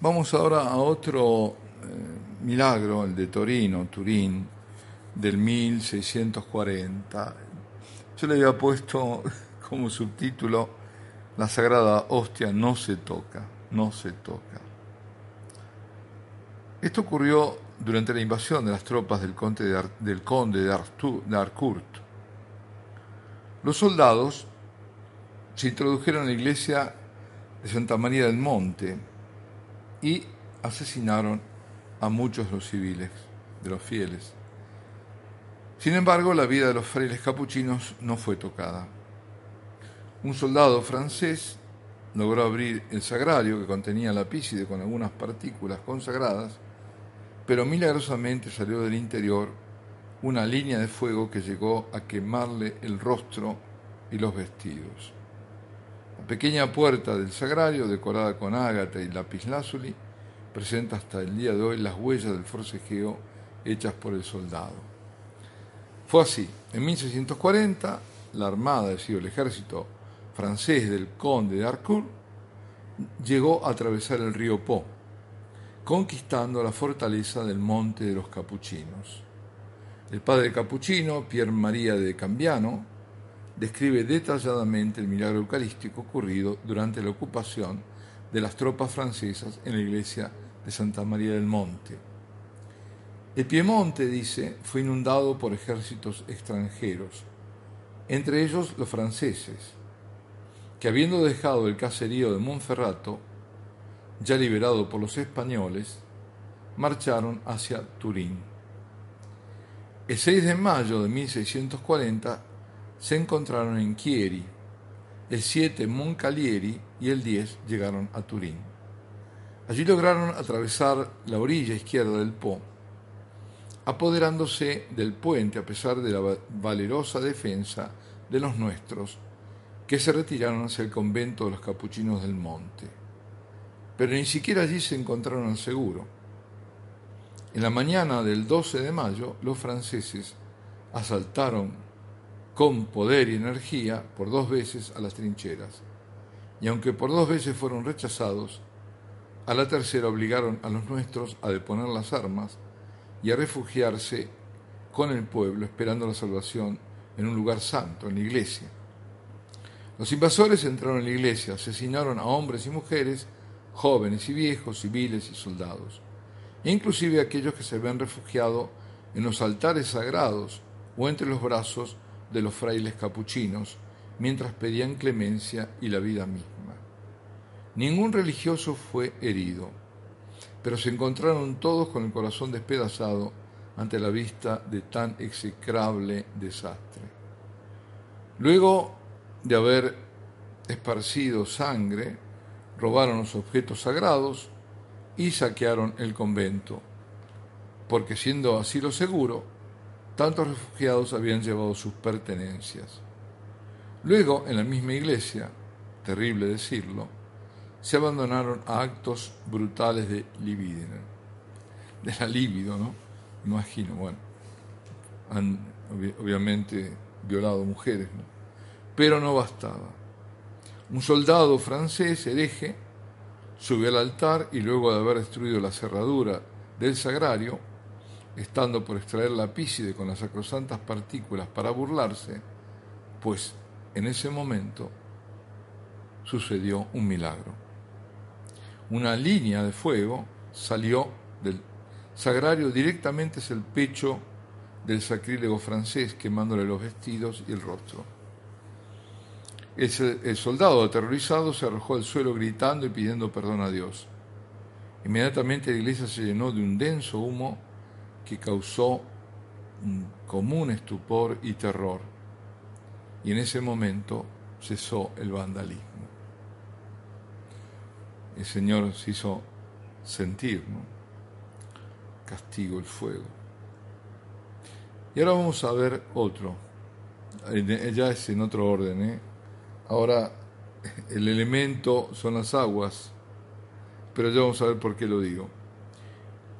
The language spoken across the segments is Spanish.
Vamos ahora a otro eh, milagro, el de Torino, Turín, del 1640. Yo le había puesto como subtítulo La Sagrada Hostia no se toca, no se toca. Esto ocurrió durante la invasión de las tropas del conde de, conde de, de Harcourt. Los soldados se introdujeron a la iglesia de Santa María del Monte, y asesinaron a muchos de los civiles, de los fieles. Sin embargo, la vida de los frailes capuchinos no fue tocada. Un soldado francés logró abrir el sagrario que contenía la pícide con algunas partículas consagradas, pero milagrosamente salió del interior una línea de fuego que llegó a quemarle el rostro y los vestidos pequeña puerta del sagrario, decorada con ágata y lapislázuli, presenta hasta el día de hoy las huellas del forcejeo hechas por el soldado. Fue así. En 1640, la armada, es decir, el ejército francés del conde de Harcourt, llegó a atravesar el río Po, conquistando la fortaleza del Monte de los Capuchinos. El padre capuchino, Pierre María de Cambiano, describe detalladamente el milagro eucarístico ocurrido durante la ocupación de las tropas francesas en la iglesia de Santa María del Monte. El Piemonte, dice, fue inundado por ejércitos extranjeros, entre ellos los franceses, que habiendo dejado el caserío de Monferrato, ya liberado por los españoles, marcharon hacia Turín. El 6 de mayo de 1640 se encontraron en Chieri, el 7 en Moncalieri y el 10 llegaron a Turín. Allí lograron atravesar la orilla izquierda del Po, apoderándose del puente a pesar de la valerosa defensa de los nuestros, que se retiraron hacia el convento de los capuchinos del monte. Pero ni siquiera allí se encontraron al seguro. En la mañana del 12 de mayo, los franceses asaltaron con poder y energía por dos veces a las trincheras. Y aunque por dos veces fueron rechazados, a la tercera obligaron a los nuestros a deponer las armas y a refugiarse con el pueblo esperando la salvación en un lugar santo, en la iglesia. Los invasores entraron en la iglesia, asesinaron a hombres y mujeres, jóvenes y viejos, civiles y soldados, e inclusive aquellos que se habían refugiado en los altares sagrados o entre los brazos de los frailes capuchinos mientras pedían clemencia y la vida misma. Ningún religioso fue herido, pero se encontraron todos con el corazón despedazado ante la vista de tan execrable desastre. Luego de haber esparcido sangre, robaron los objetos sagrados y saquearon el convento, porque siendo así lo seguro, tantos refugiados habían llevado sus pertenencias. Luego, en la misma iglesia, terrible decirlo, se abandonaron a actos brutales de libido, de la libido, ¿no? Imagino, bueno, han obviamente violado mujeres, ¿no? Pero no bastaba. Un soldado francés hereje subió al altar y luego de haber destruido la cerradura del sagrario, estando por extraer la pícide con las sacrosantas partículas para burlarse, pues en ese momento sucedió un milagro. Una línea de fuego salió del sagrario directamente hacia el pecho del sacrílego francés, quemándole los vestidos y el rostro. El soldado aterrorizado se arrojó al suelo gritando y pidiendo perdón a Dios. Inmediatamente la iglesia se llenó de un denso humo que causó un común estupor y terror. Y en ese momento cesó el vandalismo. El Señor se hizo sentir, ¿no? Castigo el fuego. Y ahora vamos a ver otro. Ya es en otro orden. ¿eh? Ahora el elemento son las aguas, pero ya vamos a ver por qué lo digo.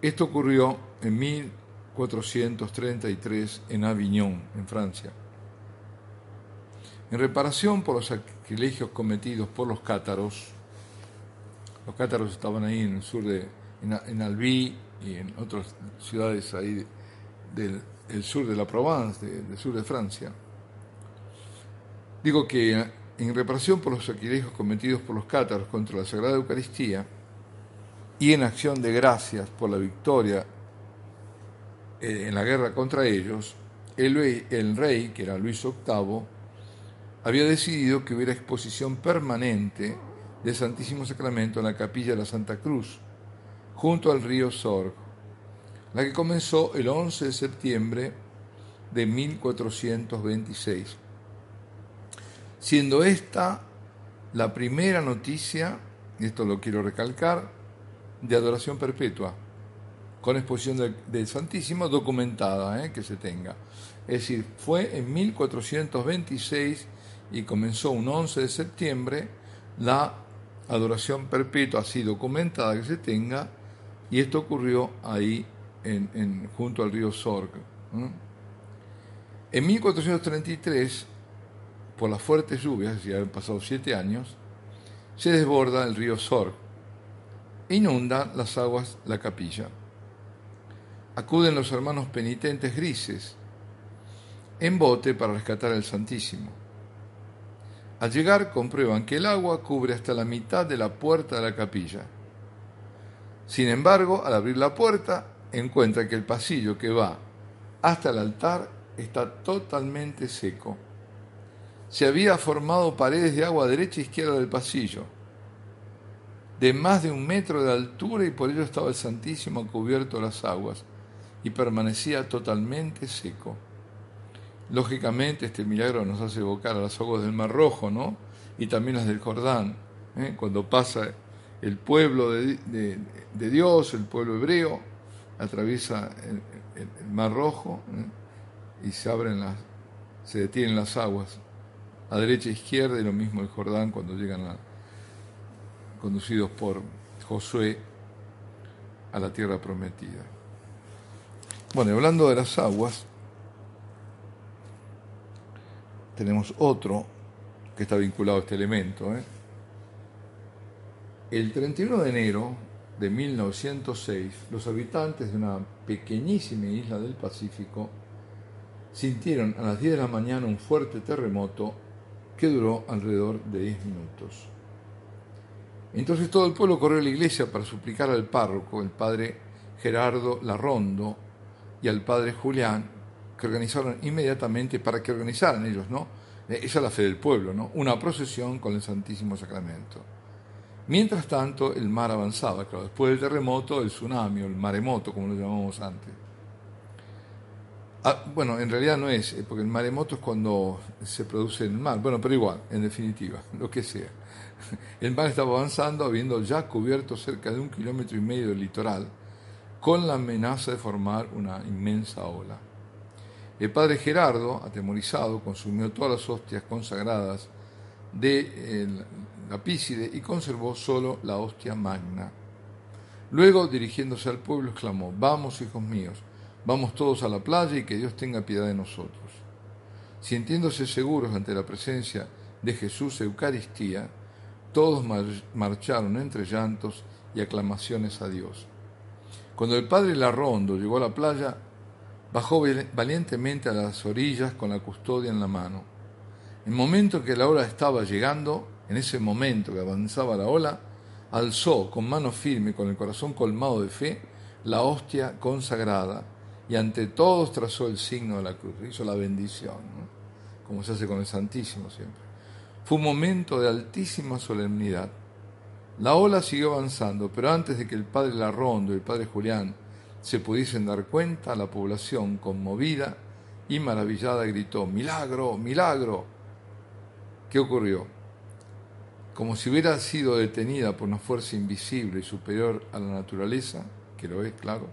Esto ocurrió en 1433 en Avignon, en Francia. En reparación por los sacrilegios cometidos por los cátaros, los cátaros estaban ahí en el sur de, en, Albi y en otras ciudades ahí del sur de la Provence, del sur de Francia. Digo que en reparación por los sacrilegios cometidos por los cátaros contra la Sagrada Eucaristía y en acción de gracias por la victoria eh, en la guerra contra ellos, el el rey, que era Luis VIII, había decidido que hubiera exposición permanente del Santísimo Sacramento en la capilla de la Santa Cruz, junto al río Sorg, la que comenzó el 11 de septiembre de 1426, siendo esta la primera noticia, y esto lo quiero recalcar, de adoración perpetua, con exposición del, Santísimo documentada, ¿eh? que se tenga. Es decir, fue en 1426 y comenzó un 11 de septiembre la adoración perpetua así documentada que se tenga y esto ocurrió ahí junto al río Sorg. En 1433, por las fuertes lluvias, ya han pasado siete años, se desborda el río Sorg inunda las aguas la capilla. Acuden los hermanos penitentes grises en bote para rescatar al Santísimo. Al llegar comprueban que el agua cubre hasta la mitad de la puerta de la capilla. Sin embargo, al abrir la puerta, encuentra que el pasillo que va hasta el altar está totalmente seco. Se había formado paredes de agua derecha e izquierda del pasillo, de más de un metro de altura y por ello estaba el Santísimo cubierto de las aguas y permanecía totalmente seco. Lógicamente este milagro nos hace evocar a las aguas del Mar Rojo, ¿no? Y también las del Jordán, ¿eh? cuando pasa el pueblo de, Dios, el pueblo hebreo, atraviesa el, Mar Rojo ¿eh? y se abren las, se detienen las aguas a derecha e izquierda y lo mismo el Jordán cuando llegan conducidos por Josué a la tierra prometida. Bueno, hablando de las aguas, tenemos otro que está vinculado a este elemento. ¿eh? El 31 de enero de 1906, los habitantes de una pequeñísima isla del Pacífico sintieron a las 10 de la mañana un fuerte terremoto que duró alrededor de 10 minutos. Entonces todo el pueblo corrió a la iglesia para suplicar al párroco, el padre Gerardo Larrondo, y al padre Julián, que organizaron inmediatamente para que organizaran ellos, ¿no? Eh, esa es la fe del pueblo, ¿no? Una procesión con el Santísimo Sacramento. Mientras tanto, el mar avanzaba, claro, después del terremoto, el tsunami, o el maremoto, como lo llamamos antes. Ah, bueno, en realidad no es, eh, porque el maremoto es cuando se produce en el mar, bueno, pero igual, en definitiva, lo que sea. El mar estaba avanzando, habiendo ya cubierto cerca de un kilómetro y medio del litoral, con la amenaza de formar una inmensa ola. El padre Gerardo, atemorizado, consumió todas las hostias consagradas de la pícide y conservó solo la hostia magna. Luego, dirigiéndose al pueblo, exclamó, Vamos, hijos míos, vamos todos a la playa y que Dios tenga piedad de nosotros. Sintiéndose seguros ante la presencia de Jesús Eucaristía, todos marcharon entre llantos y aclamaciones a Dios. Cuando el padre Larrondo llegó a la playa, Bajó valientemente a las orillas con la custodia en la mano. En el momento que la ola estaba llegando, en ese momento que avanzaba la ola, alzó con mano firme, con el corazón colmado de fe, la hostia consagrada y ante todos trazó el signo de la cruz, hizo la bendición, como se hace con el Santísimo siempre. Fue un momento de altísima solemnidad. La ola siguió avanzando, pero antes de que el padre Larrondo y el padre Julián se pudiesen dar cuenta, la población, conmovida y maravillada, gritó, Milagro, milagro. ¿Qué ocurrió? Como si hubiera sido detenida por una fuerza invisible y superior a la naturaleza, que lo es, claro,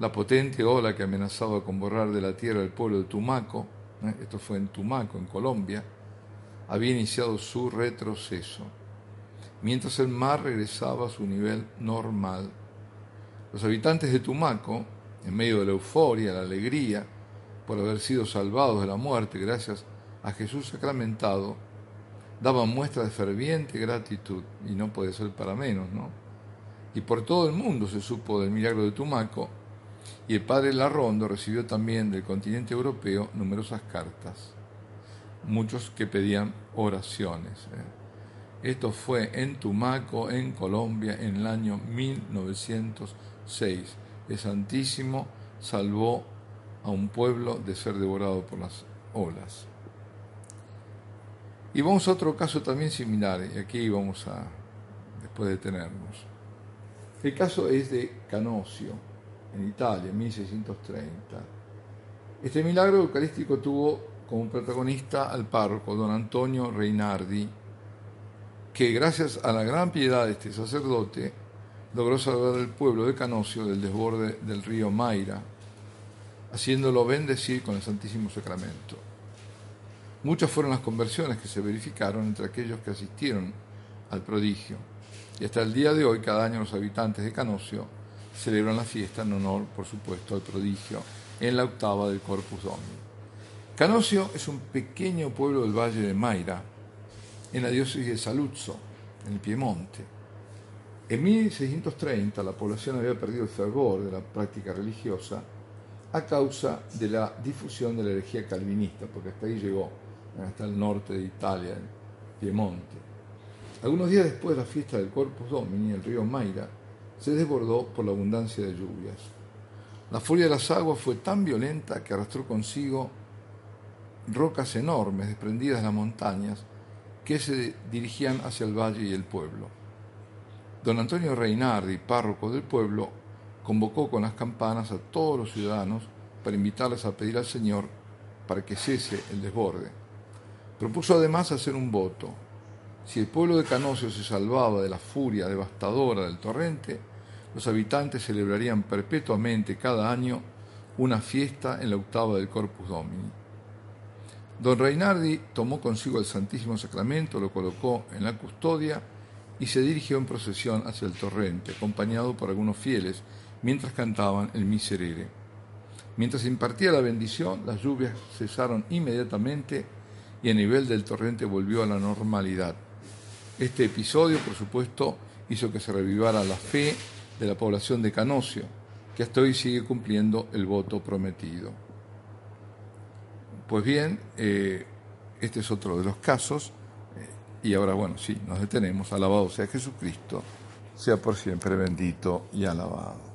la potente ola que amenazaba con borrar de la tierra el pueblo de Tumaco, ¿eh? esto fue en Tumaco, en Colombia, había iniciado su retroceso, mientras el mar regresaba a su nivel normal los habitantes de Tumaco, en medio de la euforia, la alegría, por haber sido salvados de la muerte gracias a Jesús sacramentado, daban muestra de ferviente gratitud, y no puede ser para menos, ¿no? Y por todo el mundo se supo del milagro de Tumaco, y el padre Larrondo recibió también del continente europeo numerosas cartas, muchos que pedían oraciones. ¿eh? Esto fue en Tumaco, en Colombia, en el año 1906. El Santísimo salvó a un pueblo de ser devorado por las olas. Y vamos a otro caso también similar, y aquí vamos a después detenernos. El caso es de Canosio, en Italia, en 1630. Este milagro eucarístico tuvo como protagonista al párroco don Antonio Reinardi, que gracias a la gran piedad de este sacerdote logró salvar al pueblo de Canosio del desborde del río Maira, haciéndolo bendecir con el Santísimo Sacramento. Muchas fueron las conversiones que se verificaron entre aquellos que asistieron al prodigio, y hasta el día de hoy cada año los habitantes de Canosio celebran la fiesta en honor, por supuesto, al prodigio en la octava del Corpus Domini. Canosio es un pequeño pueblo del valle de Mayra, en la diócesis de Saluzzo, en el Piemonte. En 1630 la población había perdido el fervor de la práctica religiosa a causa de la difusión de la herejía calvinista, porque hasta ahí llegó hasta el norte de Italia, en Piemonte. Algunos días después de la fiesta del Corpus Domini, el río Maira se desbordó por la abundancia de lluvias. La furia de las aguas fue tan violenta que arrastró consigo rocas enormes desprendidas de las montañas que se dirigían hacia el valle y el pueblo. Don Antonio Reinardi, párroco del pueblo, convocó con las campanas a todos los ciudadanos para invitarles a pedir al Señor para que cese el desborde. Propuso además hacer un voto. Si el pueblo de Canosio se salvaba de la furia devastadora del torrente, los habitantes celebrarían perpetuamente cada año una fiesta en la octava del Corpus Domini. Don Reinardi tomó consigo el Santísimo Sacramento, lo colocó en la custodia y se dirigió en procesión hacia el torrente, acompañado por algunos fieles, mientras cantaban el Miserere. Mientras impartía la bendición, las lluvias cesaron inmediatamente y el nivel del torrente volvió a la normalidad. Este episodio, por supuesto, hizo que se revivara la fe de la población de Canosio, que hasta hoy sigue cumpliendo el voto prometido. Pues bien, eh, este es otro de los casos, eh, y ahora, bueno, sí, nos detenemos. Alabado sea Jesucristo, sea por siempre bendito y alabado.